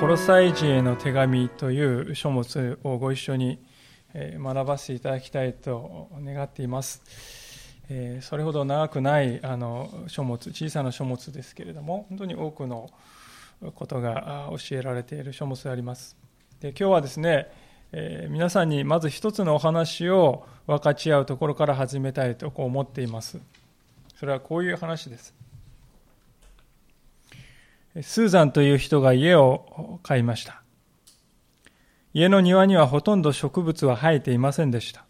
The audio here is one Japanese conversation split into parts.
コロサイ人への手紙という書物をご一緒に学ばせていただきたいと願っています。それほど長くないあの書物、小さな書物ですけれども、本当に多くのことが教えられている書物であります。で今日はですね、え、皆さんにまず一つのお話を分かち合うところから始めたいとこう思っています。それはこういう話です。スーザンという人が家を買いました。家の庭にはほとんど植物は生えていませんでした。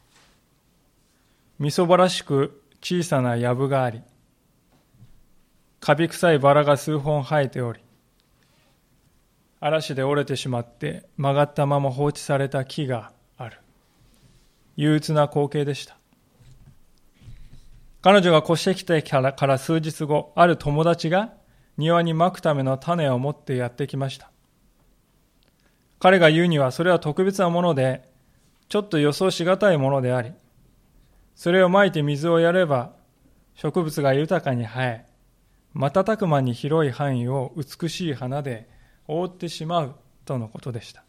みそばらしく小さな藪があり、カビ臭いバラが数本生えており、嵐で折れてしまって曲がったまま放置された木がある。憂鬱な光景でした。彼女が越してきてから数日後、ある友達が庭にまくための種を持ってやってきました。彼が言うにはそれは特別なもので、ちょっと予想しがたいものであり、それをまいて水をやれば植物が豊かに生え、瞬く間に広い範囲を美しい花で覆ってしまうとのことでした。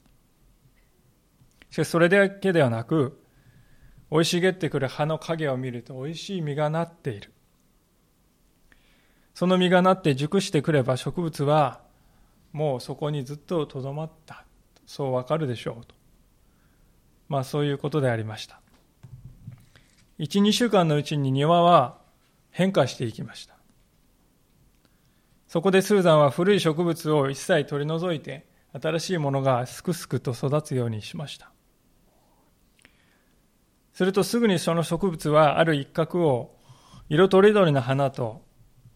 しかしそれだけではなく、生い茂ってくる葉の影を見ると美味しい実がなっている。その実がなって熟してくれば植物はもうそこにずっととどまった。そうわかるでしょうと。まあそういうことでありました。1、2週間のうちに庭は変化していきました。そこでスーザンは古い植物を一切取り除いて新しいものがすくすくと育つようにしました。するとすぐにその植物はある一角を色とりどりの花と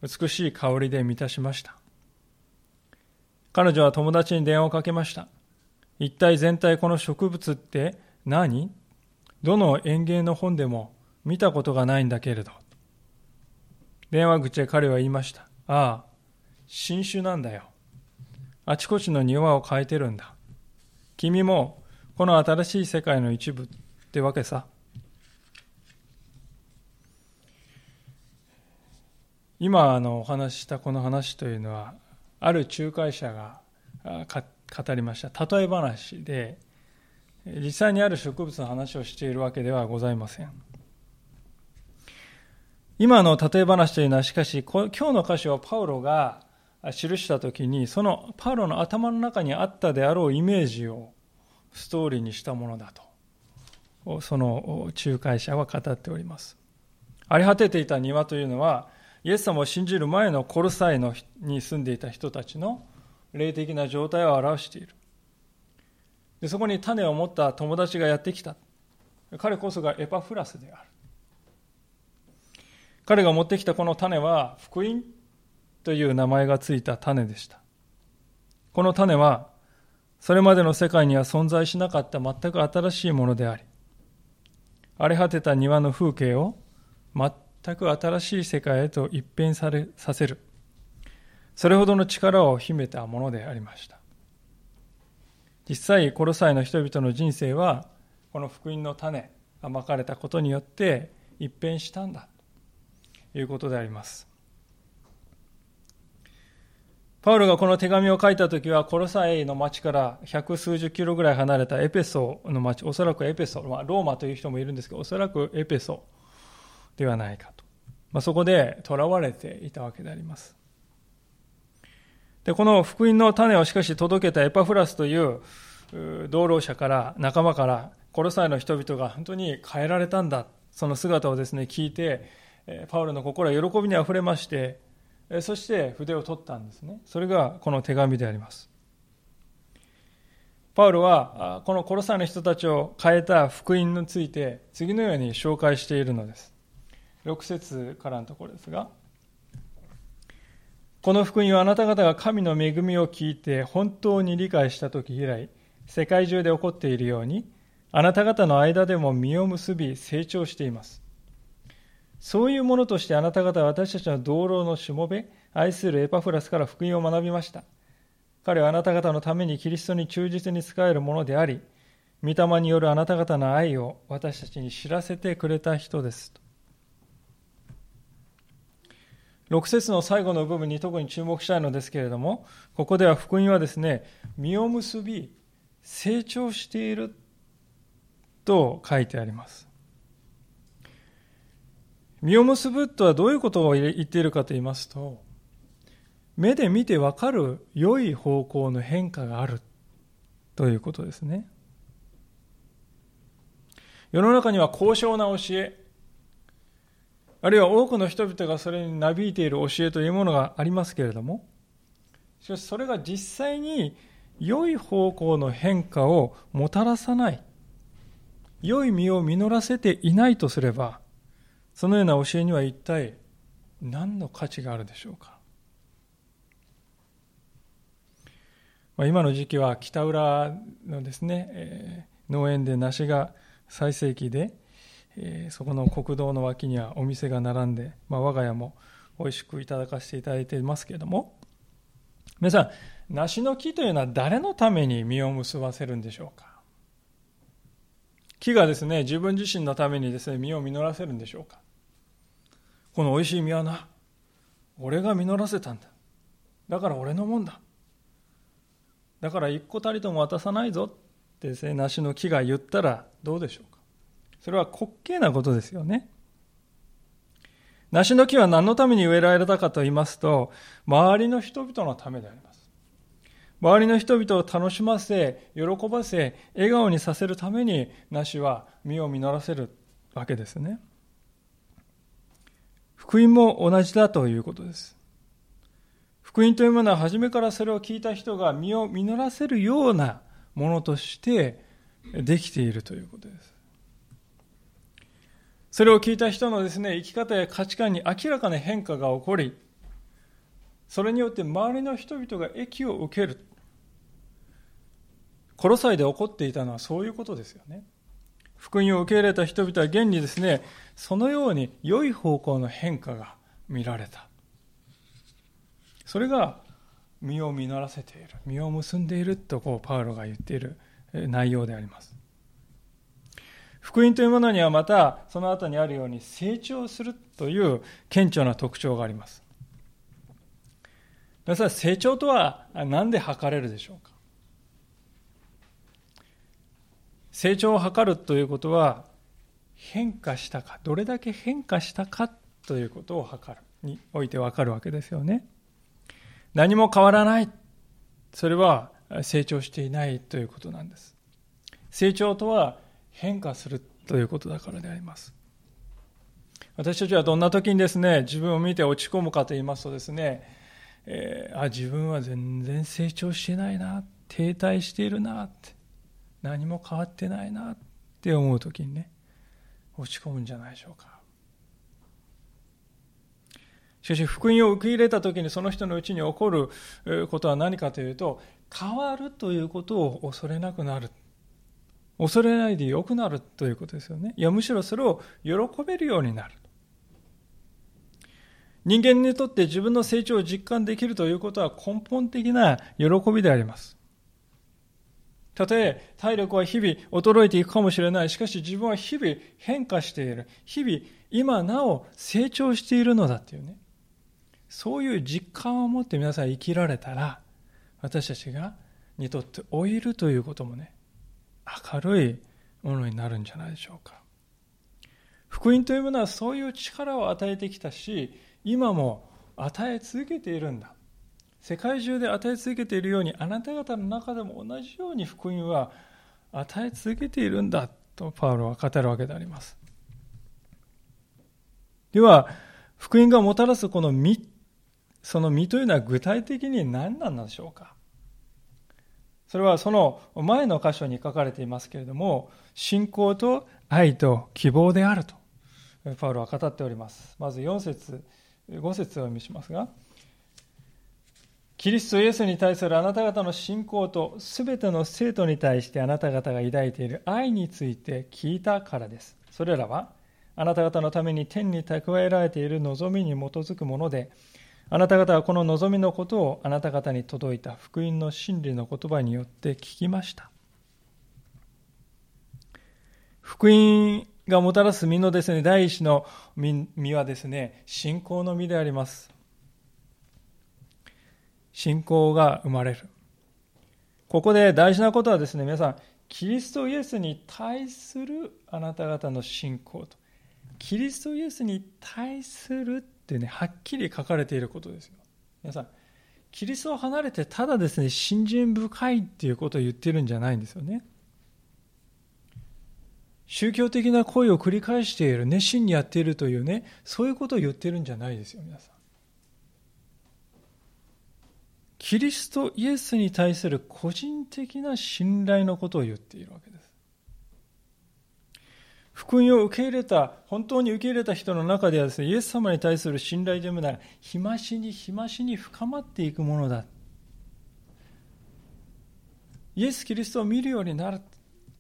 美しい香りで満たしました。彼女は友達に電話をかけました。一体全体この植物って何？どの園芸の本でも見たことがないんだけれど。電話口へ彼は言いました。ああ、新種なんだよ。あちこちの庭を変えてるんだ。君もこの新しい世界の一部ってわけさ。今あのお話ししたこの話というのはある仲介者が語りました。例え話で実際にある植物の話をしているわけではございません。今の例え話というのはしかし今日の歌詞をパウロが記した時にそのパウロの頭の中にあったであろうイメージをストーリーにしたものだとその仲介者は語っております。荒れ果てていた庭というのはイエス様を信じる前のコルサイのに住んでいた人たちの霊的な状態を表している。でそこに種を持った友達がやってきた。彼こそがエパフラスである。彼が持ってきたこの種は福音という名前がついた種でした。この種はそれまでの世界には存在しなかった全く新しいものであり荒れ果てた庭の風景を全全く新しい世界へと一変されさせる。それほどの力を秘めたものでありました。実際コロサイの人々の人生はこの福音の種がまかれたことによって一変したんだということであります。パウロがこの手紙を書いた時はコロサイの町から百数十キロぐらい離れたエペソの町おそらくエペソ、まあ、ローマという人もいるんですけどおそらくエペソではないか、まあ、そこで囚われていたわけであります。でこの福音の種をしかし届けたエパフラスという同労者から仲間からコロサイの人々が本当に変えられたんだ。その姿をですね聞いてパウロの心は喜びにあふれましてそして筆を取ったんですね。それがこの手紙であります。パウロはこのコロサイの人たちを変えた福音について次のように紹介しているのです。6節からのところですが、この福音はあなた方が神の恵みを聞いて本当に理解した時以来、世界中で起こっているように、あなた方の間でも実を結び成長しています。そういうものとしてあなた方は私たちの同僚のしもべ、愛するエパフラスから福音を学びました。彼はあなた方のためにキリストに忠実に仕えるものであり、御霊によるあなた方の愛を私たちに知らせてくれた人ですと。6節の最後の部分に特に注目したいのですけれども、ここでは福音はですね、実を結び、成長していると書いてあります。実を結ぶとはどういうことを言っているかと言いますと、目で見てわかる良い方向の変化があるということですね。世の中には高尚な教え、あるいは多くの人々がそれになびいている教えというものがありますけれども、しかしそれが実際に良い方向の変化をもたらさない、良い実を実らせていないとすれば、そのような教えには一体何の価値があるでしょうか。まあ、今の時期は北浦のですね、えー、農園で梨が最盛期で、えー、そこの国道の脇にはお店が並んで、まあ、我が家も美味しくいただかせていただいていますけれども。皆さん梨の木というのは誰のために実を結ばせるんでしょうか？木がですね自分自身のためにですね実を実らせるんでしょうか？この美味しい実はな俺が実らせたんだ。だから俺のもんだ。だから一個たりとも渡さないぞってですね梨の木が言ったらどうでしょうか？それは滑稽なことですよね。梨の木は何のために植えられたかと言いますと周りの人々のためであります。周りの人々を楽しませ喜ばせ笑顔にさせるために梨は実を実らせるわけですね。福音も同じだということです。福音というものは初めからそれを聞いた人が身を実らせるようなものとしてできているということです。それを聞いた人のですね、生き方や価値観に明らかな変化が起こり、それによって周りの人々が益を受ける。コロサイで起こっていたのはそういうことですよね。福音を受け入れた人々は現にですね、そのように良い方向の変化が見られた。それが実を実らせている実を結んでいるとこうパウロが言っている内容であります福音というものにはまたその後にあるように成長するという顕著な特徴があります皆さん成長とは何で測れるでしょうか？成長を図るということは変化したかどれだけ変化したかということを測るにおいて分かるわけですよね何も変わらない。それは成長していないということなんです。成長とは変化するということだからであります。私たちはどんな時にですね、自分を見て落ち込むかと言いますとですね、えー、あ、自分は全然成長してないな、停滞しているなって、何も変わってないなって思う時にね、落ち込むんじゃないでしょうか。しかし福音を受け入れた時にその人のうちに起こることは何かというと変わるということを恐れなくなる恐れないでよくなるということですよねいやむしろそれを喜べるようになる人間にとって自分の成長を実感できるということは根本的な喜びでありますたとえ体力は日々衰えていくかもしれない。しかし自分は日々変化している。日々今なお成長しているのだっていうね。そういう実感を持って皆さん生きられたら私たちがにとって老いるということもね明るいものになるんじゃないでしょうか。福音というものはそういう力を与えてきたし今も与え続けているんだ。世界中で与え続けているようにあなた方の中でも同じように福音は与え続けているんだとパウロは語るわけであります。では福音がもたらすこの3その実というのは具体的に何なんでしょうか？それはその前の箇所に書かれていますけれども信仰と愛と希望であるとパウロは語っております。まず4節5節をお見しますがキリストイエスに対するあなた方の信仰とすべての生徒に対してあなた方が抱いている愛について聞いたからです。それらはあなた方のために天に蓄えられている望みに基づくものであなた方はこの望みのことをあなた方に届いた福音の真理の言葉によって聞きました。福音がもたらす実のですね、第一の実はですね、信仰の実であります。信仰が生まれる。ここで大事なことはですね、皆さん、キリストイエスに対するあなた方の信仰と、キリストイエスに対するってね、はっきり書かれていることですよ。皆さん、キリストを離れてただですね、信心深いっていうことを言ってるんじゃないんですよね。宗教的な行為を繰り返している、熱心にやっているというね、そういうことを言ってるんじゃないですよ、皆さん。キリストイエスに対する個人的な信頼のことを言っているわけです。福音を受け入れた、本当に受け入れた人の中ではですね、イエス様に対する信頼というものは、日増しに日増しに深まっていくものだ。イエス・キリストを見るようになる。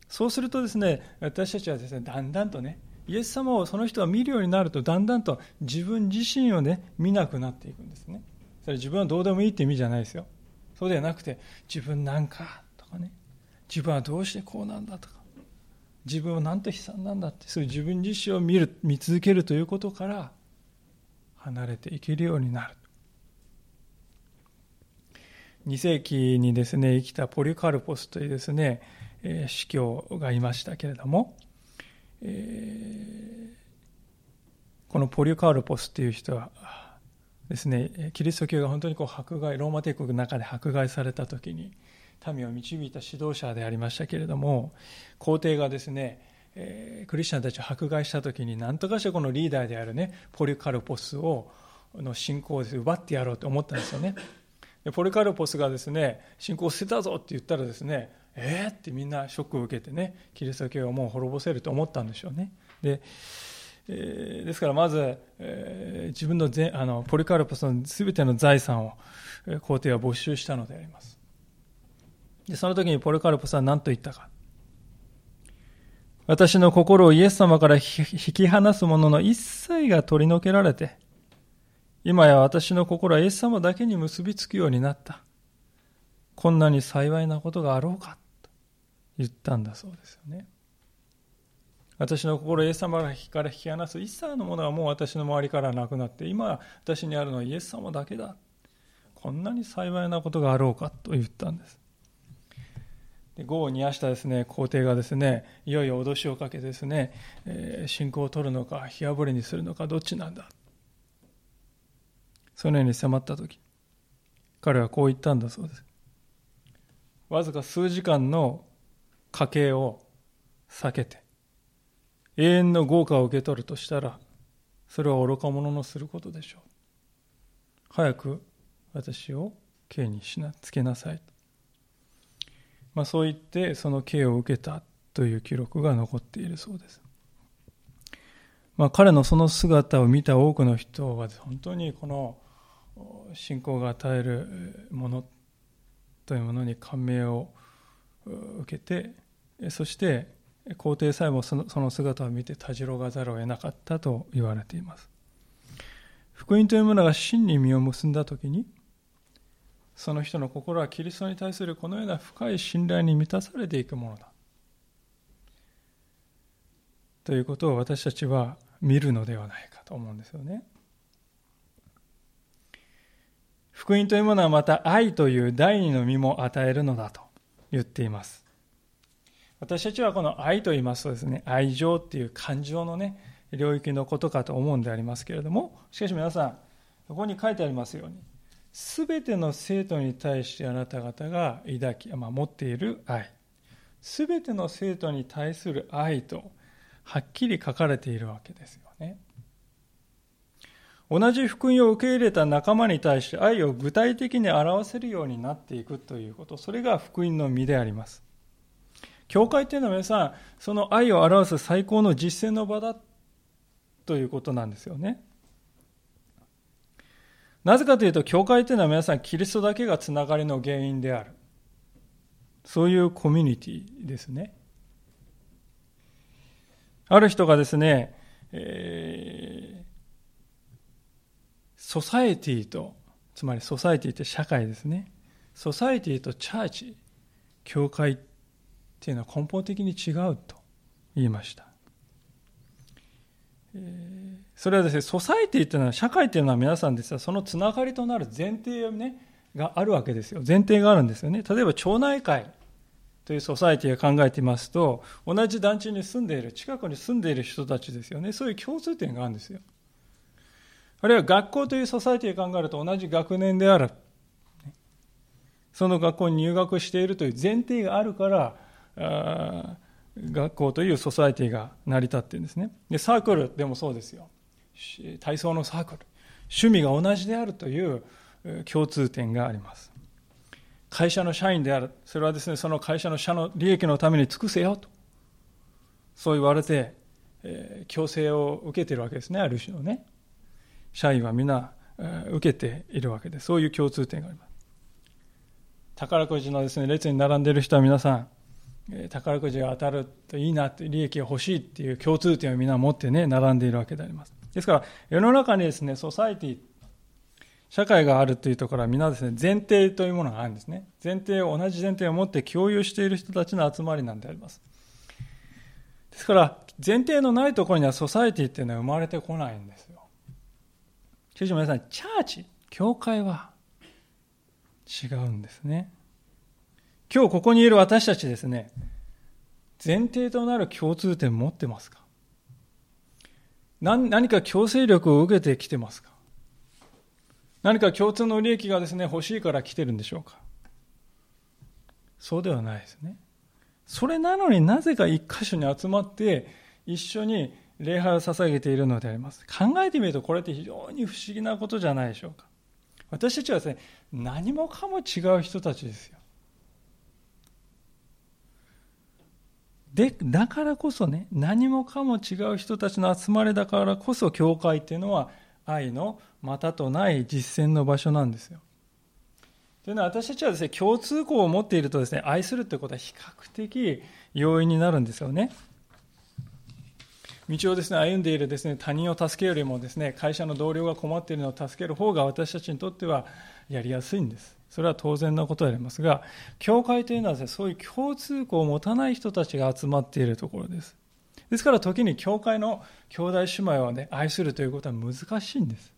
そうするとですね、私たちはですね、だんだんとね、イエス様をその人が見るようになると、だんだんと自分自身をね、見なくなっていくんですね。それ自分はどうでもいいって意味じゃないですよ。そうではなくて、自分なんかとかね、自分はどうしてこうなんだとか、自分はなんと悲惨なんだって、そういう自分自身を見る、見続けるということから、離れていけるようになる。2世紀にですね、生きたポリカルポスというですね、えー、司教がいましたけれども、えー、このポリカルポスという人はですね、キリスト教が本当にこう迫害、ローマ帝国の中で迫害された時に、民を導いた指導者でありましたけれども、皇帝がですね、えー、クリスチャンたちを迫害した時に、何とかしてこのリーダーであるね、ポリカルポスを、の信仰を奪ってやろうと思ったんですよね。でポリカルポスがですね、信仰を捨てたぞって言ったらですね、えーってみんなショックを受けてね、キリスト教をもう滅ぼせると思ったんでしょうね。で、えー、ですからまず、えー、自分のあのポリカルポスの全ての財産を皇帝は没収したのであります。でその時にポリカルポスは何と言ったか。私の心をイエス様から引き離すものの一切が取り除けられて、今や私の心はイエス様だけに結びつくようになった。こんなに幸いなことがあろうかと言ったんだそうですよね。私の心をイエス様から引き離す一切のものはもう私の周りからなくなって、今私にあるのはイエス様だけだ。こんなに幸いなことがあろうかと言ったんです。で業を煮やしたですね皇帝がですねいよいよ脅しをかけてですね、えー、信仰を取るのか火あぶりにするのかどっちなんだ？そのように迫った時彼はこう言ったんだそうです。わずか数時間の家計を避けて永遠の豪華を受け取るとしたらそれは愚か者のすることでしょう。早く私を刑にしなつけなさいまあ、そう言ってその刑を受けたという記録が残っているそうです。まあ、彼のその姿を見た多くの人は本当にこの信仰が与えるものというものに感銘を受けてそして皇帝さえもその姿を見てたじろがざるを得なかったと言われています福音というものが真に実を結んだ時にその人の心はキリストに対するこのような深い信頼に満たされていくものだ。ということを私たちは見るのではないかと思うんですよね。福音というものはまた愛という第二の実も与えるのだと言っています。私たちはこの愛と言いますとですね、愛情っていう感情のね、領域のことかと思うんでありますけれども、しかし皆さん、ここに書いてありますように、すべての生徒に対してあなた方が抱き、まあ、持っている愛。すべての生徒に対する愛と、はっきり書かれているわけですよね。同じ福音を受け入れた仲間に対して愛を具体的に表せるようになっていくということ、それが福音の実であります。教会っていうのは皆さん、その愛を表す最高の実践の場だということなんですよね。なぜかというと、教会というのは皆さん、キリストだけがつながりの原因である。そういうコミュニティですね。ある人がですね、えー、ソサエティと、つまりソサエティって社会ですね。ソサエティとチャーチ、教会っていうのは根本的に違うと言いました。それはですね、ソサイティっていうのは、社会っていうのは皆さんですが、そのつながりとなる前提をね、があるわけですよ。前提があるんですよね。例えば町内会というソサイティを考えてみますと、同じ団地に住んでいる、近くに住んでいる人たちですよね。そういう共通点があるんですよ。あるいは学校というソサイティを考えると同じ学年である。その学校に入学しているという前提があるから、学校というソサイティが成り立っているんですね。で、サークルでもそうですよ。体操のサークル。趣味が同じであるという共通点があります。会社の社員である。それはですね、その会社の社の利益のために尽くせよと。そう言われて、えー、強制を受けているわけですね、ある種のね。社員は皆、えー、受けているわけで、そういう共通点があります。宝くじのですね、列に並んでいる人は皆さん、え、宝くじが当たるといいなって、利益が欲しいっていう共通点を皆持ってね、並んでいるわけであります。ですから、世の中にですね、ソサイティ、社会があるというところは皆ですね、前提というものがあるんですね。前提を、同じ前提を持って共有している人たちの集まりなんであります。ですから、前提のないところにはソサイティっていうのは生まれてこないんですよ。しかし皆さん、チャーチ、教会は違うんですね。今日ここにいる私たちですね、前提となる共通点持ってますか？何何か強制力を受けてきてますか？何か共通の利益がですね、欲しいから来てるんでしょうか？そうではないですね。それなのになぜか一箇所に集まって一緒に礼拝を捧げているのであります。考えてみるとこれって非常に不思議なことじゃないでしょうか。私たちはですね、何もかも違う人たちですよ。で、だからこそね、何もかも違う人たちの集まりだからこそ、教会っていうのは愛のまたとない実践の場所なんですよ。というのは私たちはですね、共通項を持っているとですね、愛するということは比較的容易になるんですよね。道をですね、歩んでいるですね、他人を助けるよりもですね、会社の同僚が困っているのを助ける方が私たちにとってはやりやすいんです。それは当然なことでありますが、教会というのはですね、そういう共通項を持たない人たちが集まっているところです。ですから時に教会の兄弟姉妹をね、愛するということは難しいんです。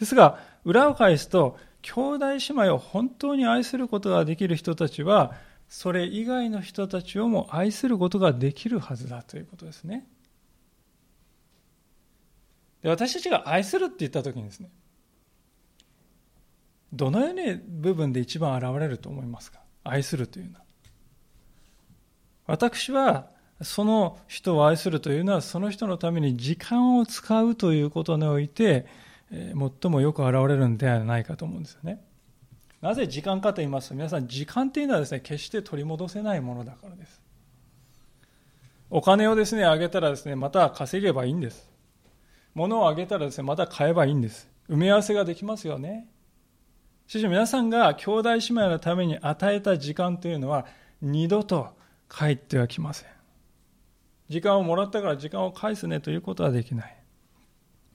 ですが、裏を返すと、兄弟姉妹を本当に愛することができる人たちは、それ以外の人たちをも愛することができるはずだということですね。で私たちが愛するって言った時にですね、どのような部分で一番現れると思いますか？愛するというのは。私は、その人を愛するというのは、その人のために時間を使うということにおいて、最もよく現れるんではないかと思うんですよね。なぜ時間かと言いますと、皆さん、時間というのはですね、決して取り戻せないものだからです。お金をですね、あげたらですね、また稼げばいいんです。物をあげたらですね、また買えばいいんです。埋め合わせができますよね。しかし皆さんが兄弟姉妹のために与えた時間というのは二度と帰ってはきません。時間をもらったから時間を返すねということはできない。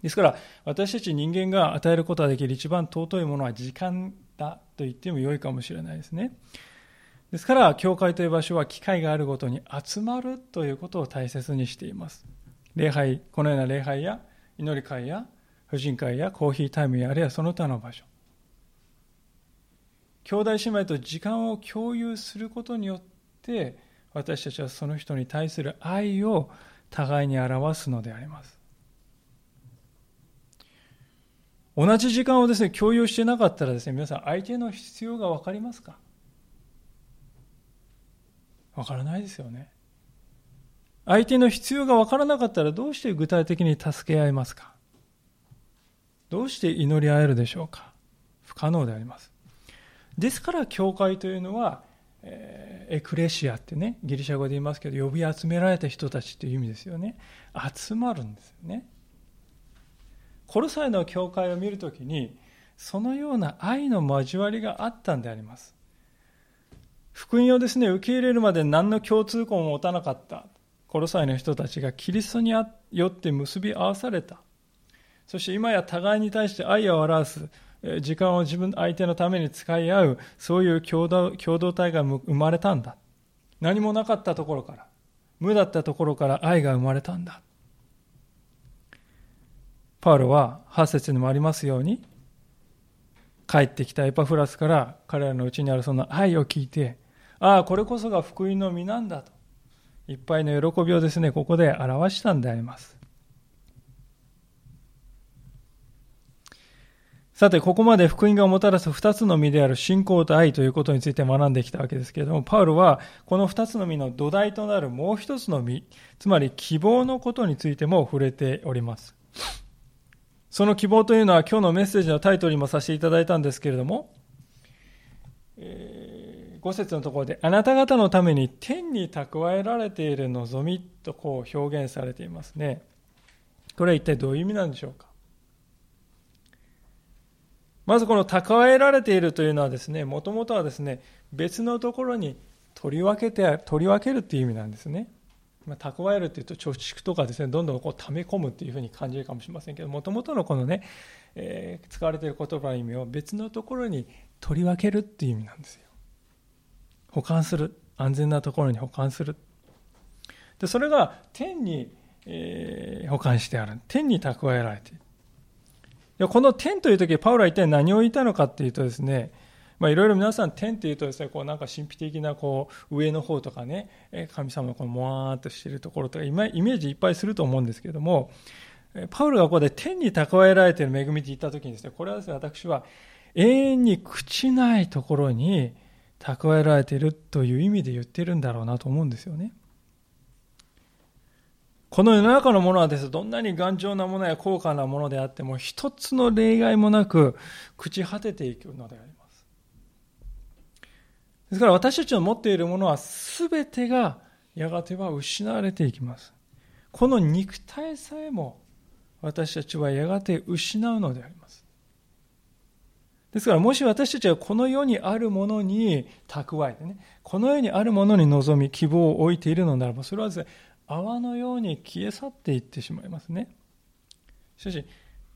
ですから私たち人間が与えることができる一番尊いものは時間だと言っても良いかもしれないですね。ですから、教会という場所は機会があるごとに集まるということを大切にしています。礼拝、このような礼拝や祈り会や婦人会やコーヒータイムやあるいはその他の場所。兄弟姉妹と時間を共有することによって私たちはその人に対する愛を互いに表すのであります同じ時間をですね共有してなかったらですね皆さん相手の必要が分かりますか？分からないですよね。相手の必要が分からなかったらどうして具体的に助け合いますか？どうして祈り合えるでしょうか？不可能であります。ですから教会というのは、えエクレシアってねギリシャ語で言いますけど呼び集められた人たちという意味ですよね。集まるんですよね。コロサイの教会を見るときにそのような愛の交わりがあったんであります福音をですね受け入れるまで何の共通項も持たなかったコロサイの人たちがキリストによって結び合わされたそして今や互いに対して愛を表す時間を自分、相手のために使い合う、そういう共同共同体が生まれたんだ。何もなかったところから、無だったところから愛が生まれたんだ。パウロは8節にもありますように、帰ってきたエパフラスから彼らのうちにあるその愛を聞いて、ああ、これこそが福音の実なんだと。いっぱいの喜びをですね、ここで表したんであります。さて、ここまで福音がもたらす二つの実である信仰と愛ということについて学んできたわけですけれども、パウロはこの二つの実の土台となるもう一つの実、つまり希望のことについても触れております。その希望というのは今日のメッセージのタイトルにもさせていただいたんですけれども、えー、5節のところで、あなた方のために天に蓄えられている望みとこう表現されていますね。これは一体どういう意味なんでしょうかまずこの蓄えられているというのはですね、もともとはですね、別のところに取り分けて、取り分けるっていう意味なんですね。ま、蓄えるっていうと貯蓄とかですね、どんどんこう溜め込むっていうふうに感じるかもしれませんけど、もともとのこのね、えー、使われている言葉の意味を別のところに取り分けるっていう意味なんですよ。保管する。安全なところに保管する。で、それが天に、えー、保管してある。天に蓄えられている。この天という時パウロは一体何を言ったのかっていうとですね、まあ、いろいろ皆さん天っていうとですね、こうなんか神秘的なこう上の方とかね、神様のこのもわーっとしているところとかイメージいっぱいすると思うんですけれども、パウロがここで天に蓄えられている恵みって言った時にですね、これはですね、私は永遠に朽ちないところに蓄えられているという意味で言ってるんだろうなと思うんですよね。この世の中のものはです、どんなに頑丈なものや高価なものであっても、一つの例外もなく、朽ち果てていくのであります。ですから私たちの持っているものは全てがやがては失われていきます。この肉体さえも私たちはやがて失うのであります。ですからもし私たちはこの世にあるものに蓄えてね、この世にあるものに望み、希望を置いているのならば、それはですね、泡のように消え去っていってしまいますね。しかし、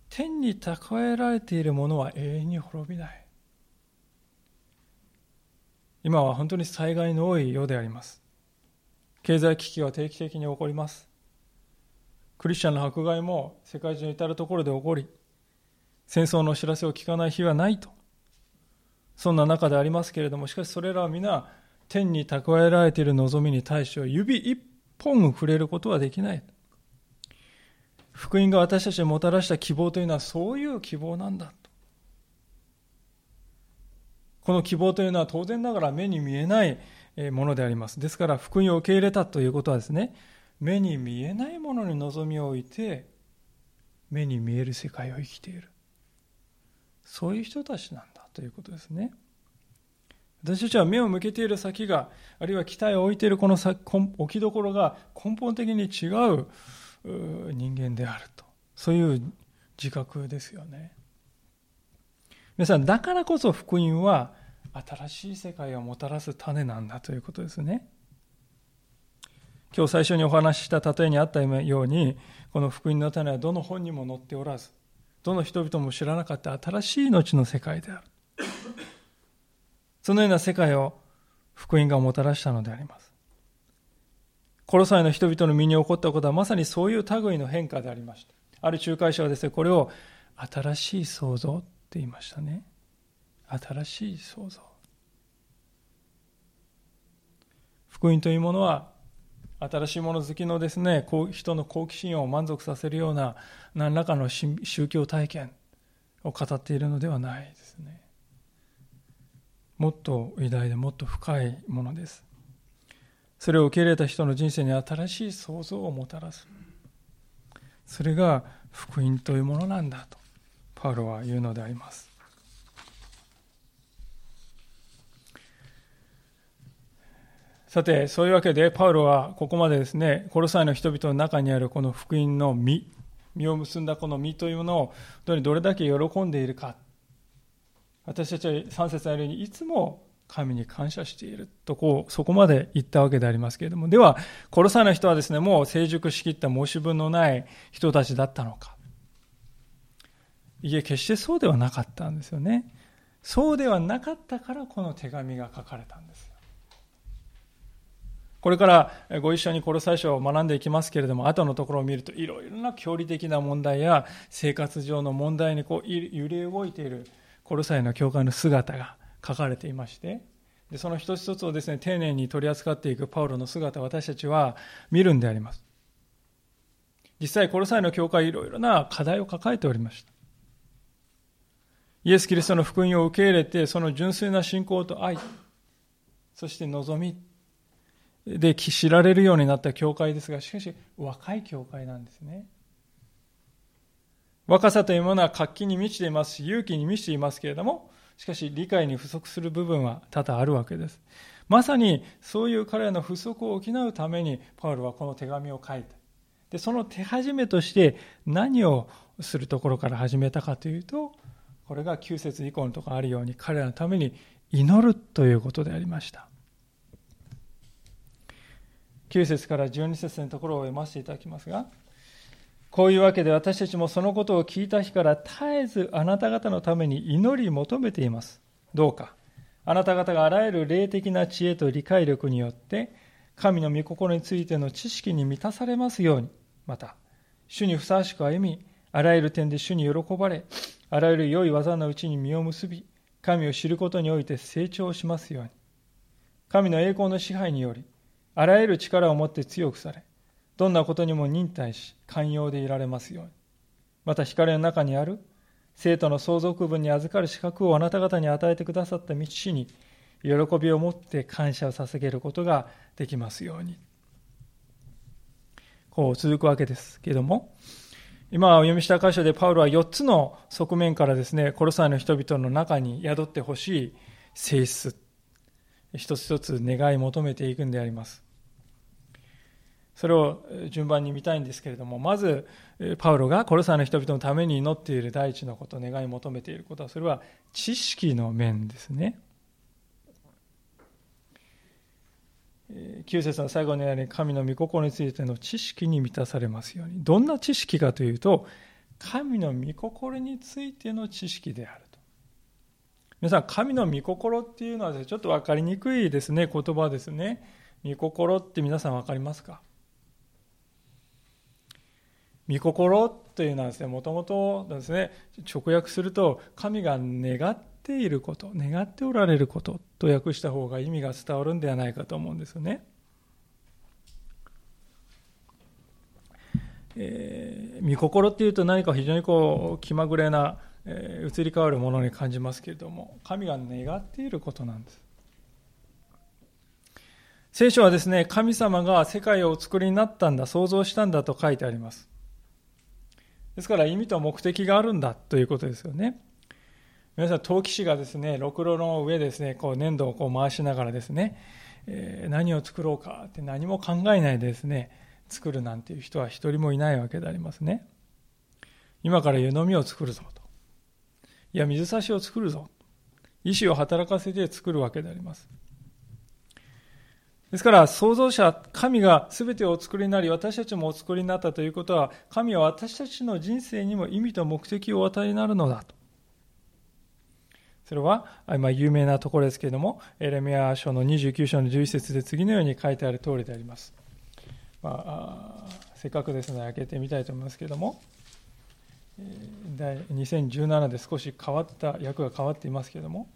天に蓄えられているものは永遠に滅びない。今は本当に災害の多いようであります。経済危機は定期的に起こります。クリスチャンの迫害も世界中の至る所で起こり、戦争の知らせを聞かない日はないと。そんな中でありますけれども、しかしそれらは皆、天に蓄えられている望みに対しては指一本触れることはできない。福音が私たちにもたらした希望というのはそういう希望なんだ。この希望というのは当然ながら目に見えないものであります。ですから福音を受け入れたということはですね、目に見えないものに望みを置いて、目に見える世界を生きている。そういう人たちなんだということですね。私たちは目を向けている先が、あるいは期待を置いているこの置きどころが根本的に違う人間であると。そういう自覚ですよね。皆さん、だからこそ福音は新しい世界をもたらす種なんだということですね。今日最初にお話しした例えにあったように、この福音の種はどの本にも載っておらず、どの人々も知らなかった新しい命の世界である。そのような世界を福音がもたらしたのであります。コロサイの人々の身に起こったことはまさにそういう類の変化でありました。ある仲介者はですね、これを新しい創造って言いましたね。新しい創造。福音というものは、新しいもの好きのですね、人の好奇心を満足させるような何らかの宗教体験を語っているのではないですね。もっと偉大でもっと深いものです。それを受け入れた人の人生に新しい創造をもたらす。それが福音というものなんだと、パウロは言うのであります。さて、そういうわけで、パウロはここまでですね、コロサイの人々の中にあるこの福音の実、実を結んだこの実というものを、どれだけ喜んでいるか。私たちは3節のようにいつも神に感謝しているとこうそこまで言ったわけでありますけれどもでは殺さない人はですねもう成熟しきった申し分のない人たちだったのかいえ決してそうではなかったんですよね。そうではなかったからこの手紙が書かれたんですこれからご一緒に殺さ書を学んでいきますけれども、後のところを見ると、いろいろな教理的な問題や生活上の問題にこう揺れ動いているコロサイの教会の姿が書かれていましてでその一つ一つをですね丁寧に取り扱っていくパウロの姿を私たちは見るんであります。実際コロサイの教会いろいろな課題を抱えておりました。イエス・キリストの福音を受け入れてその純粋な信仰と愛そして望みで知られるようになった教会ですがしかし若い教会なんですね若さというものは活気に満ちていますし勇気に満ちていますけれどもしかし理解に不足する部分は多々あるわけです。まさにそういう彼らの不足を補うためにパウロはこの手紙を書いた。で、その手始めとして何をするところから始めたかというと、これが9節以降のところあるように彼らのために祈るということでありました。9節から12節のところを読ませていただきますが、こういうわけで私たちもそのことを聞いた日から絶えずあなた方のために祈り求めています。どうか、あなた方があらゆる霊的な知恵と理解力によって、神の御心についての知識に満たされますように、また、主にふさわしく歩み、あらゆる点で主に喜ばれ、あらゆる良い技のうちに実を結び、神を知ることにおいて成長しますように。神の栄光の支配により、あらゆる力を持って強くされ、どんなことにも忍耐し、寛容でいられますように。また光の中にある生徒の相続分に預かる資格をあなた方に与えてくださった道師に喜びを持って感謝を捧げることができますように。こう続くわけですけれども、今お読みした箇所でパウロは4つの側面からですね、コロサイの人々の中に宿ってほしい性質、一つ一つ願い求めていくんであります。それを順番に見たいんですけれども、まず、パウロがコロサイの人々のために祈っている第一のこと、願い求めていることは、それは知識の面ですね。9節の最後のように神の御心についての知識に満たされますように。どんな知識かというと、神の御心についての知識であると。皆さん、神の御心っていうのはちょっと分かりにくいですね、言葉ですね。御心って皆さん分かりますか？御心というのはですね、もともとですね、直訳すると、神が願っていること、願っておられることと訳した方が意味が伝わるんではないかと思うんですよね。えー、御心っていうと何か非常にこう気まぐれな、えー、移り変わるものに感じますけれども神が願っていることなんです聖書はですね神様が世界をお作りになったんだ創造したんだと書いてありますですから意味と目的があるんだということですよね。皆さん、陶器師がですね、ろくろの上ですね、こう粘土をこう回しながらですね、えー、何を作ろうかって何も考えないでですね、作るなんていう人は一人もいないわけでありますね。今から湯飲みを作るぞと。いや、水差しを作るぞ。意志を働かせて作るわけであります。ですから、創造者、神が全てをお作りになり、私たちもお作りになったということは、神は私たちの人生にも意味と目的をお与えになるのだと。それは、今有名なところですけれども、エレミア書の29章の11節で次のように書いてある通りであります。まあ、せっかくですので開けてみたいと思いますけれども、第2017で少し変わった、訳が変わっていますけれども、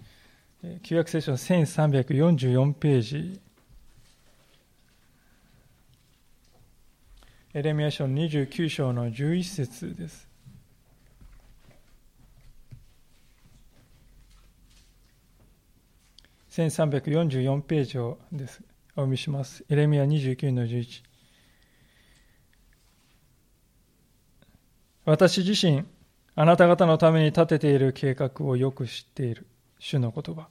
旧約聖書の1344ページエレミア書の29章の11節です。1344ページをです。お読みします。エレミア29の11。私自身、あなた方のために立てている計画をよく知っている。主の言葉。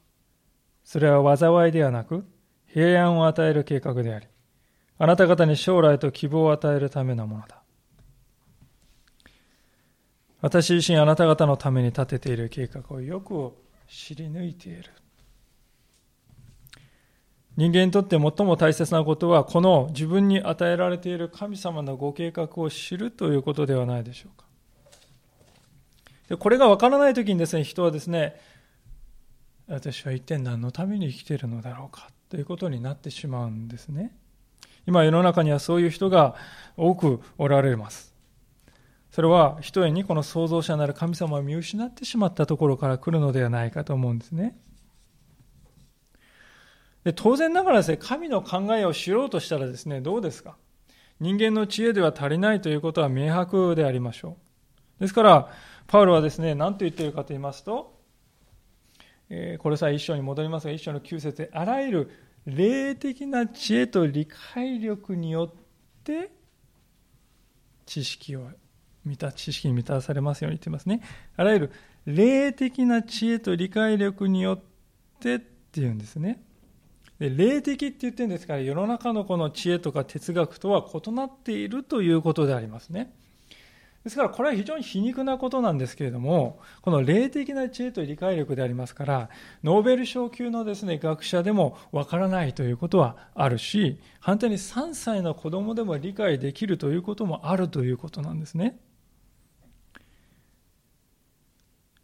それは災いではなく、平安を与える計画であり、あなた方に将来と希望を与えるためのものだ。私自身あなた方のために立てている計画をよく知り抜いている。人間にとって最も大切なことは、この自分に与えられている神様のご計画を知るということではないでしょうか。でこれがわからないときにですね、人はですね、私は一体何のために生きているのだろうかということになってしまうんですね。今世の中にはそういう人が多くおられます。それは一重にこの創造者なる神様を見失ってしまったところから来るのではないかと思うんですね。で当然ながらですね、神の考えを知ろうとしたらですね、どうですか？人間の知恵では足りないということは明白でありましょう。ですから、パウロはですね、何と言っているかと言いますと、えー、これさえ一章に戻りますが、一章の9節で、あらゆる霊的な知恵と理解力によって、知識を満た、知識に満たされますように言ってますね。あらゆる霊的な知恵と理解力によってっていうんですね。で霊的って言ってるんですから、世の中のこの知恵とか哲学とは異なっているということでありますね。ですから、これは非常に皮肉なことなんですけれども、この霊的な知恵と理解力でありますから、ノーベル賞級のですね、学者でもわからないということはあるし、反対に3歳の子供でも理解できるということもあるということなんですね。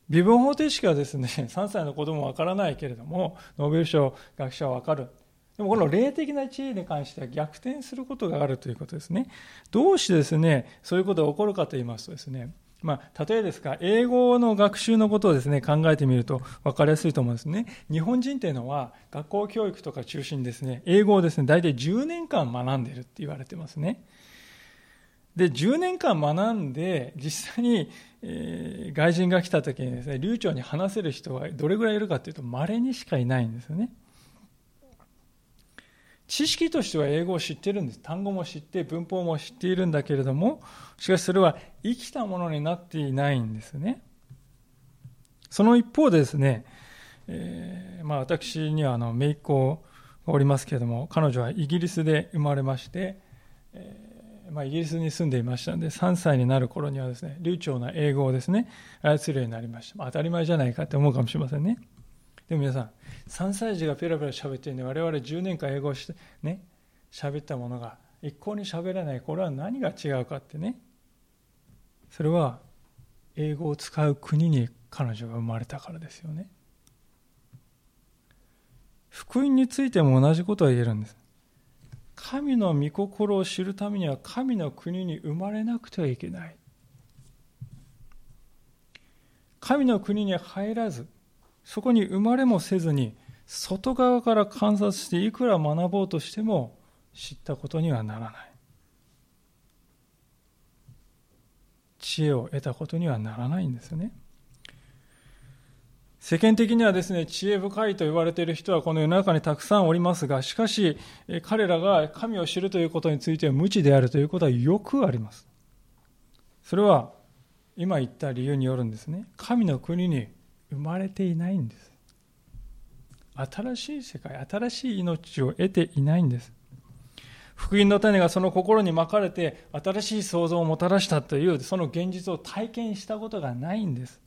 微分方程式はですね、3歳の子供はわからないけれども、ノーベル賞学者はわかる。でもこの霊的な知恵に関しては逆転することがあるということですね。どうしてですね、そういうことが起こるかと言いますとですね、まあ、例えですか、英語の学習のことをですね、考えてみると分かりやすいと思うんですね。日本人というのは、学校教育とか中心にですね、英語をですね、大体10年間学んでいるって言われてますね。で、10年間学んで、実際に、えー、外人が来た時にですね、流暢に話せる人はどれぐらいいるかというと、稀にしかいないんですよね。知識としては英語を知ってるんです。単語も知って、文法も知っているんだけれども、しかしそれは生きたものになっていないんですね。その一方でですね、えー、まあ私にはあの、姪っ子がおりますけれども、彼女はイギリスで生まれまして、えー、まあ、イギリスに住んでいましたので、3歳になる頃にはですね、流暢な英語をですね、操るようになりました。まあ、当たり前じゃないかって思うかもしれませんね。でも皆さん、3歳児がペラペラ喋ってるんで、我々10年間英語をして、ね、喋ったものが一向に喋らない。これは何が違うかってね。それは、英語を使う国に彼女が生まれたからですよね。福音についても同じことが言えるんです。神の御心を知るためには神の国に生まれなくてはいけない。神の国に入らず、そこに生まれもせずに、外側から観察していくら学ぼうとしても知ったことにはならない。知恵を得たことにはならないんですよね。世間的にはですね、知恵深いと言われている人はこの世の中にたくさんおりますが、しかし、彼らが神を知るということについては無知であるということはよくあります。それは、今言った理由によるんですね。神の国に生まれていないんです新しい世界新しい命を得ていないんです福音の種がその心にまかれて新しい創造をもたらしたというその現実を体験したことがないんです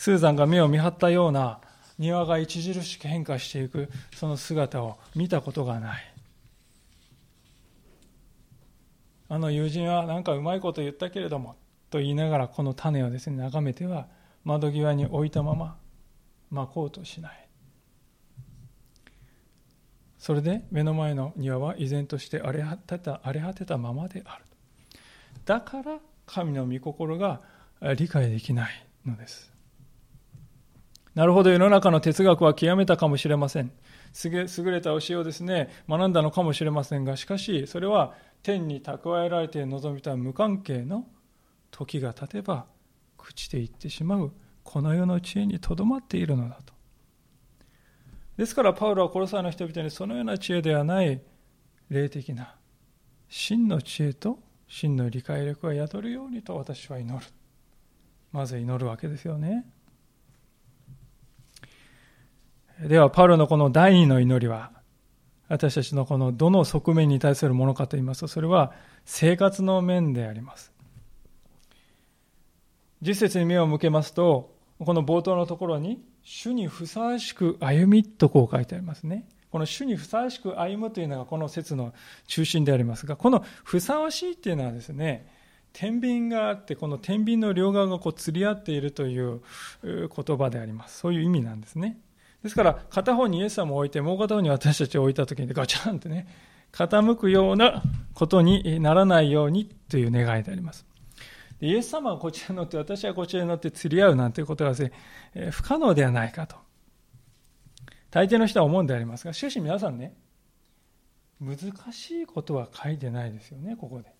スーザンが目を見張ったような庭が著しく変化していくその姿を見たことがない。あの友人は何かうまいこと言ったけれどもと言いながらこの種をですね眺めては窓際に置いたまままこうとしない。それで目の前の庭は依然として荒れ果てた荒れ果てたままである。だから神の御心が理解できないのです。なるほど世の中の哲学は極めたかもしれません。優れた教えをですね学んだのかもしれませんがしかしそれは天に蓄えられて望みた無関係の時が経てば朽ちていってしまうこの世の知恵にとどまっているのだと。ですからパウロはコロサイの人々にそのような知恵ではない霊的な真の知恵と真の理解力が宿るようにと私は祈る。まず祈るわけですよね。ではパウロのこの第二の祈りは私たちのこのどの側面に対するものかと言いますとそれは生活の面であります10節に目を向けますと、この冒頭のところに、主にふさわしく歩みとこう書いてありますね。この主にふさわしく歩むというのがこの説の中心でありますが、このふさわしいっていうのはですね、天秤があって、この天秤の両側がこう釣り合っているという言葉であります。そういう意味なんですね。ですから、片方にイエス様を置いて、もう片方に私たちを置いた時にガチャンってね、傾くようなことにならないようにという願いであります。イエス様はこちらに乗って、私はこちらに乗って釣り合うなんていうことがですね、え不可能ではないかと。大抵の人は思うんでありますが、しかし皆さんね、難しいことは書いてないですよね、ここで。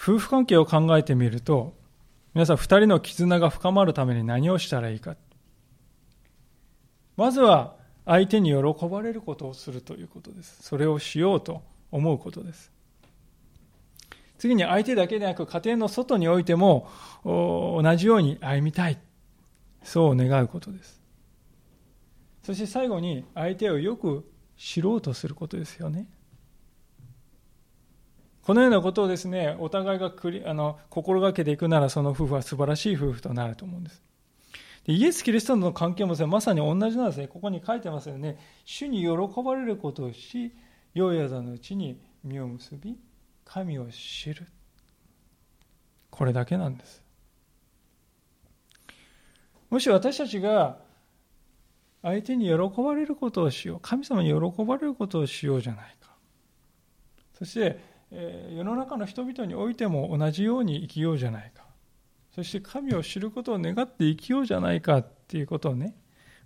夫婦関係を考えてみると、皆さん、二人の絆が深まるために何をしたらいいか。まずは、相手に喜ばれることをするということです。それをしようと思うことです。次に相手だけでなく家庭の外においても同じように歩みたい。そう願うことです。そして最後に相手をよく知ろうとすることですよね。このようなことをですね、お互いがくりあの心がけていくならその夫婦は素晴らしい夫婦となると思うんです。でイエス・キリストの関係もですね、まさに同じなんですね。ここに書いてますよね。主に喜ばれることをし、良い宿のうちに実を結び神を知るこれだけなんですもし私たちが相手に喜ばれることをしよう神様に喜ばれることをしようじゃないかそして、世の中の人々においても同じように生きようじゃないか。そして神を知ることを願って生きようじゃないかっていうことをね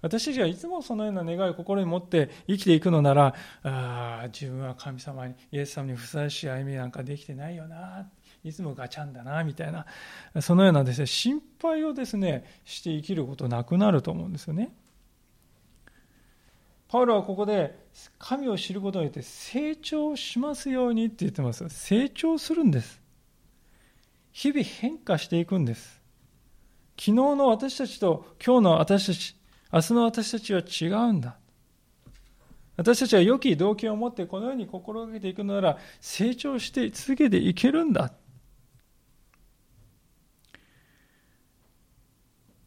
私たちはいつもそのような願いを心に持って生きていくのなら、ああ、自分は神様に、イエス様にふさわしい歩みなんかできてないよな、いつもガチャンだな、みたいな、そのようなですね、心配をですね、して生きることなくなると思うんですよね。パウロはここで神を知ることによって成長しますようにって言ってます。成長するんです。日々変化していくんです。昨日の私たちと今日の私たち、明日の私たちは違うんだ。私たちは良き動機を持ってこのように心がけていくのなら成長して続けていけるんだ。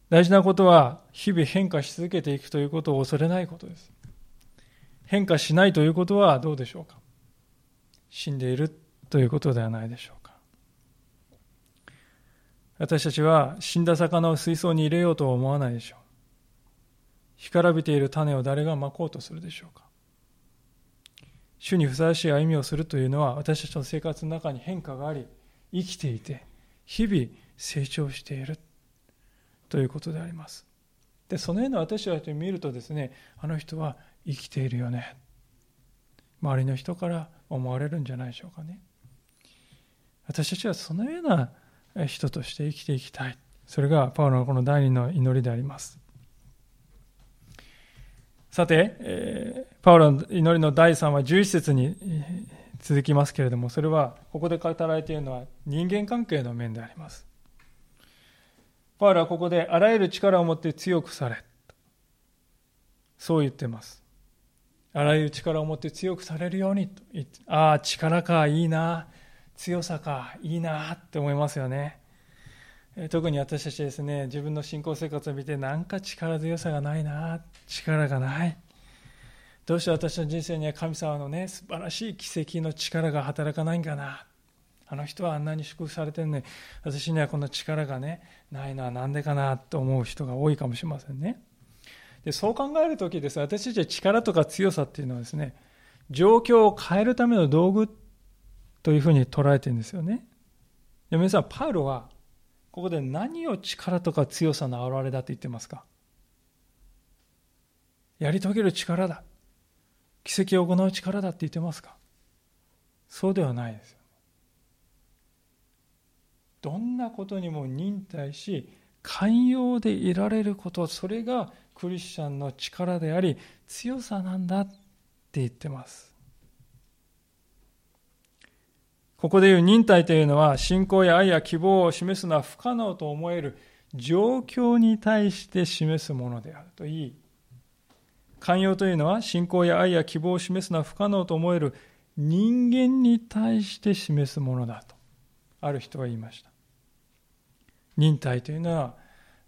大事なことは日々変化し続けていくということを恐れないことです。変化しないということはどうでしょうか？死んでいるということではないでしょうか？私たちは死んだ魚を水槽に入れようとは思わないでしょう。干からびている種を誰がまこうとするでしょうか？主にふさわしい歩みをするというのは私たちの生活の中に変化があり生きていて日々成長しているということであります。でそのような私たちを見るとですねあの人は生きているよね周りの人から思われるんじゃないでしょうかね私たちはそのような人として生きていきたいそれがパウロのこの第二の祈りでありますさて、えー、パウロの祈りの第3は11節に続きますけれども、それは、ここで語られているのは人間関係の面であります。パウロはここであらゆる力を持って強くされ。そう言ってます。あらゆる力を持って強くされるようにと言って、ああ、力か、いいな、強さか、いいなって思いますよね。特に私たちですね、自分の信仰生活を見て、なんか力強さがないな、力がない。どうして私の人生には神様のね、素晴らしい奇跡の力が働かないんかな。あの人はあんなに祝福されてるのに、私にはこの力がね、ないのはなんでかなと思う人が多いかもしれませんね。でそう考えるときです、私たちは力とか強さっていうのはですね、状況を変えるための道具というふうに捉えてるんですよね。で皆さん、パウロはここで何を力とか強さの表れだと言ってますか？やり遂げる力だ。奇跡を行う力だって言ってますか？そうではないですよ。どんなことにも忍耐し、寛容でいられること、それがクリスチャンの力であり、強さなんだって言ってます。ここでいう忍耐というのは信仰や愛や希望を示すのは不可能と思える状況に対して示すものであるといい寛容というのは信仰や愛や希望を示すのは不可能と思える人間に対して示すものだとある人は言いました忍耐というのは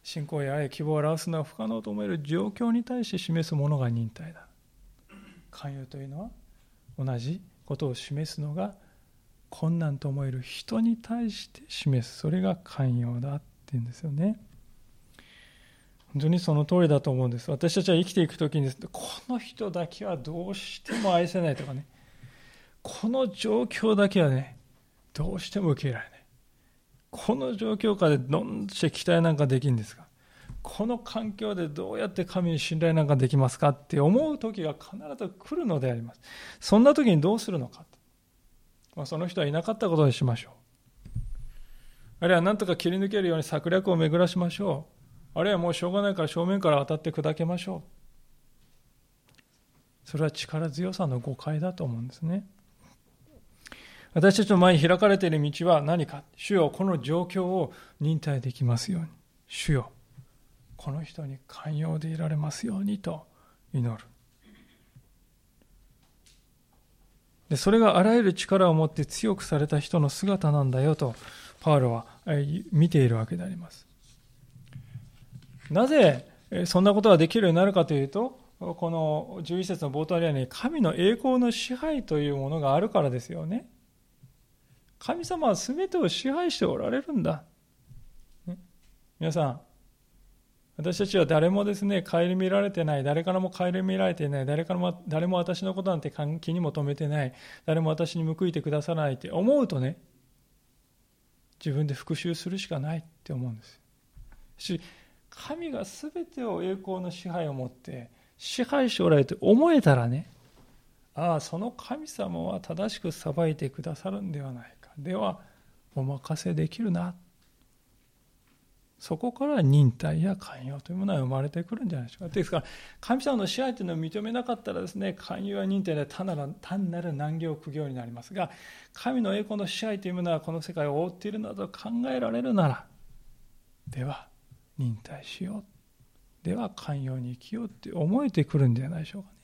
信仰や愛希望を表すのは不可能と思える状況に対して示すものが忍耐だ寛容というのは同じことを示すのが困難と思える人に対して示すそれが寛容だっていうんですよね本当にその通りだと思うんです。私たちは生きていくときに、この人だけはどうしても愛せないとかね、この状況だけはね、どうしても受け入れられない。この状況下でどんして期待なんかできんですか？この環境でどうやって神に信頼なんかできますかって思う時が必ず来るのであります。そんな時にどうするのか？まあ、その人はいなかったことにしましょう。あるいは何とか切り抜けるように策略を巡らしましょう。あるいはもうしょうがないから正面から当たって砕けましょう。それは力強さの誤解だと思うんですね。私たちの前に開かれている道は何か。主よ、この状況を忍耐できますように。主よ、この人に寛容でいられますようにと祈る。でそれがあらゆる力を持って強くされた人の姿なんだよとパウロは見ているわけであります。なぜそんなことができるようになるかというと、この11節の冒頭にあるように、神の栄光の支配というものがあるからですよね。神様は全てを支配しておられるんだ。皆さん、私たちは誰もですね、顧みられてない、誰からも顧みられていない、誰からも誰も私のことなんて気にも留めてない、誰も私に報いてくださらないって思うとね、自分で復讐するしかないって思うんですし神が全てを栄光の支配を持って支配しておられて思えたらねああその神様は正しく裁いてくださるんではない。ではお任せできるなそこから忍耐や寛容というものは生まれてくるんじゃないでしょうか。ですから、神様の支配というのを認めなかったらですね、寛容や忍耐で単なる単なる難行苦行になりますが、神の栄光の支配というものはこの世界を覆っているなど考えられるなら、では、忍耐しよう。では、寛容に生きようって思えてくるんじゃないでしょうかね。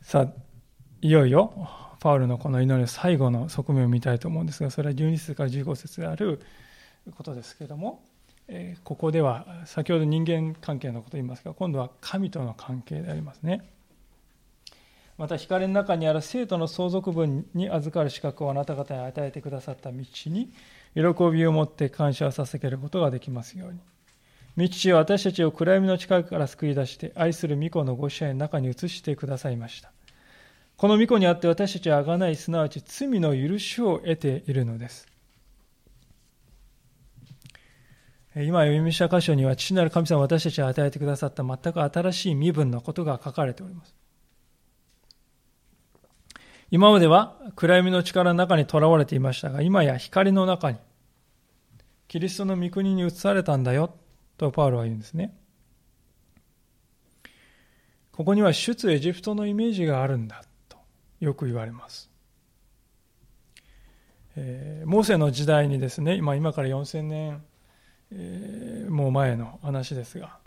さあ、いよいよ、パウルのこの祈りの最後の側面を見たいと思うんですが、それは12節から15節であることですけれども、ここでは先ほど人間関係のことを言いますが、今度は神との関係でありますね。また光の中にある生徒の相続分に預かる資格をあなた方に与えてくださった道に喜びを持って感謝を捧げることができますように。道父は私たちを暗闇の近くから救い出して愛する御子のご支配の中に移してくださいました。この御子にあって私たちは贖い、すなわち罪の許しを得ているのです。今読みした箇所には父なる神様私たちが与えてくださった全く新しい身分のことが書かれております。今までは暗闇の力の中にとらわれていましたが、今や光の中に、キリストの御国に移されたんだよ、とパウロは言うんですね。ここには出エジプトのイメージがあるんだ。よく言われます。えー、モーセの時代にですね、今今から4000年、えー、もう前の話ですが、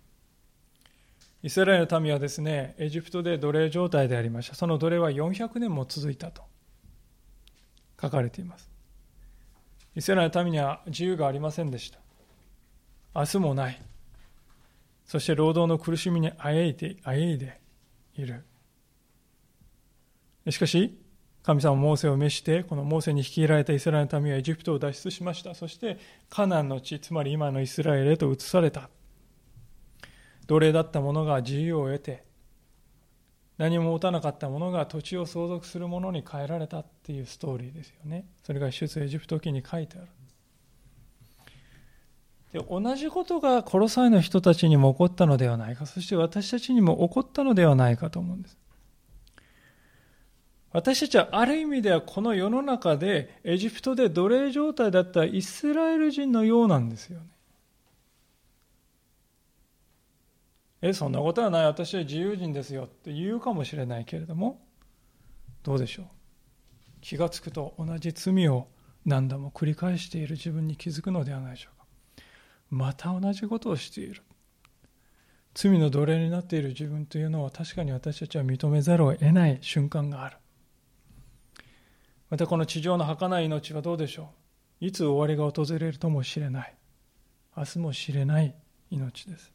イスラエルの民はですね、エジプトで奴隷状態でありました。その奴隷は400年も続いたと書かれています。イスラエルの民には自由がありませんでした。明日もない。そして労働の苦しみにあえいで、あえいでいる。しかし、神様モーセを召して、このモーセに率いられたイスラエルの民はエジプトを脱出しました。そして、カナンの地、つまり今のイスラエルへと移された。奴隷だった者が自由を得て、何も持たなかった者が土地を相続する者に変えられたっていうストーリーですよね。それが出エジプト記に書いてある。で同じことがコロサイの人たちにも起こったのではないか、そして私たちにも起こったのではないかと思うんです。私たちはある意味ではこの世の中でエジプトで奴隷状態だったイスラエル人のようなんですよね。え、そんなことはない。私は自由人ですよって言うかもしれないけれども、どうでしょう。気がつくと同じ罪を何度も繰り返している自分に気づくのではないでしょうか。また同じことをしている。罪の奴隷になっている自分というのは確かに私たちは認めざるを得ない瞬間がある。またこの地上の儚い命はどうでしょう？いつ終わりが訪れるともしれない明日も知れない命です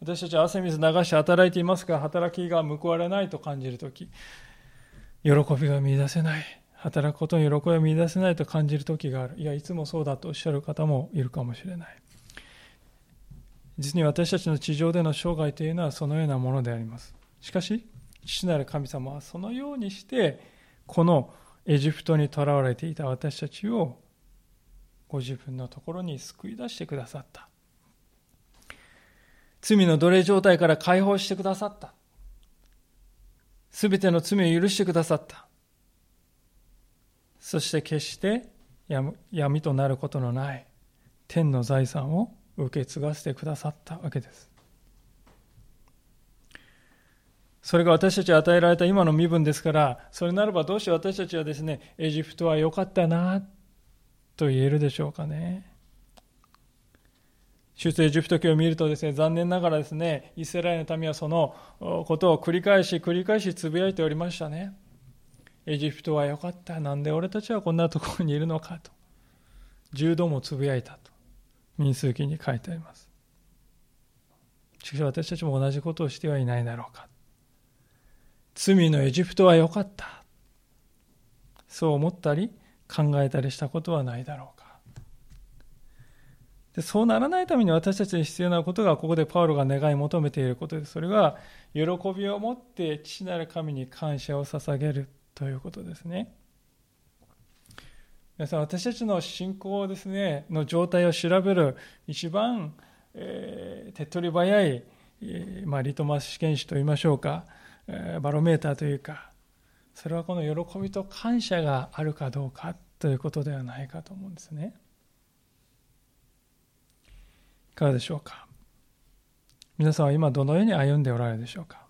私たちは汗水流して働いていますが働きが報われないと感じるとき喜びが見出せない働くことに喜びを見出せないと感じる時がある。いや、いつもそうだとおっしゃる方もいるかもしれない。実に私たちの地上での生涯というのはそのようなものであります。しかし、父なる神様はそのようにして、このエジプトにとらわれていた私たちをご自分のところに救い出してくださった。罪の奴隷状態から解放してくださった。すべての罪を許してくださった。そして決して闇となることのない天の財産を受け継がせてくださったわけです。それが私たちに与えられた今の身分ですから、それならばどうして私たちはですね、エジプトは良かったな、と言えるでしょうかね。出エジプト記を見るとですね、残念ながらですね、イスラエルの民はそのことを繰り返し繰り返しつぶやいておりましたね。エジプトは良かった。なんで俺たちはこんなところにいるのかと。10度もつぶやいたと。民数記に書いてあります。しかし私たちも同じことをしてはいないだろうか。罪のエジプトは良かった。そう思ったり考えたりしたことはないだろうか。でそうならないために私たちに必要なことがここでパウロが願い求めていることです。それは喜びを持って父なる神に感謝を捧げるということですね。皆さん私たちの信仰ですねの状態を調べる一番、えー、手っ取り早い、えー、まあ、リトマス試験紙といいましょうかバロメーターというかそれはこの喜びと感謝があるかどうかということではないかと思うんですね。いかがでしょうか？皆さんは今どのように歩んでおられるでしょうか？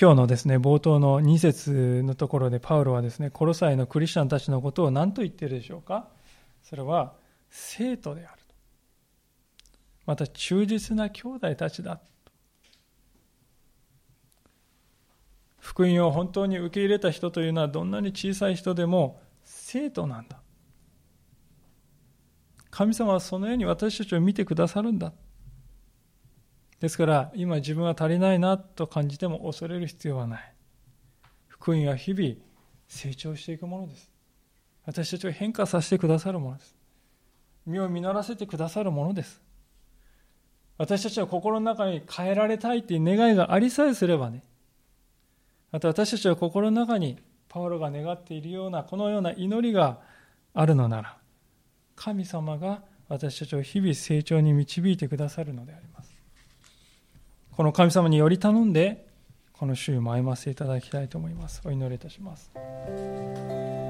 今日のですね冒頭の2節のところでパウロはですねコロサイのクリスチャンたちのことを何と言っているでしょうか？それは生徒であるまた忠実な兄弟たちだ福音を本当に受け入れた人というのはどんなに小さい人でも生徒なんだ。神様はそのように私たちを見てくださるんだ。ですから今自分は足りないなと感じても恐れる必要はない。福音は日々成長していくものです。私たちを変化させてくださるものです。身を実らせてくださるものです。私たちは心の中に変えられたいという願いがありさえすればねまた私たちは心の中にパウロが願っているようなこのような祈りがあるのなら神様が私たちを日々成長に導いてくださるのであります。この神様により頼んでこの週も歩ませていただきたいと思います。お祈りいたします「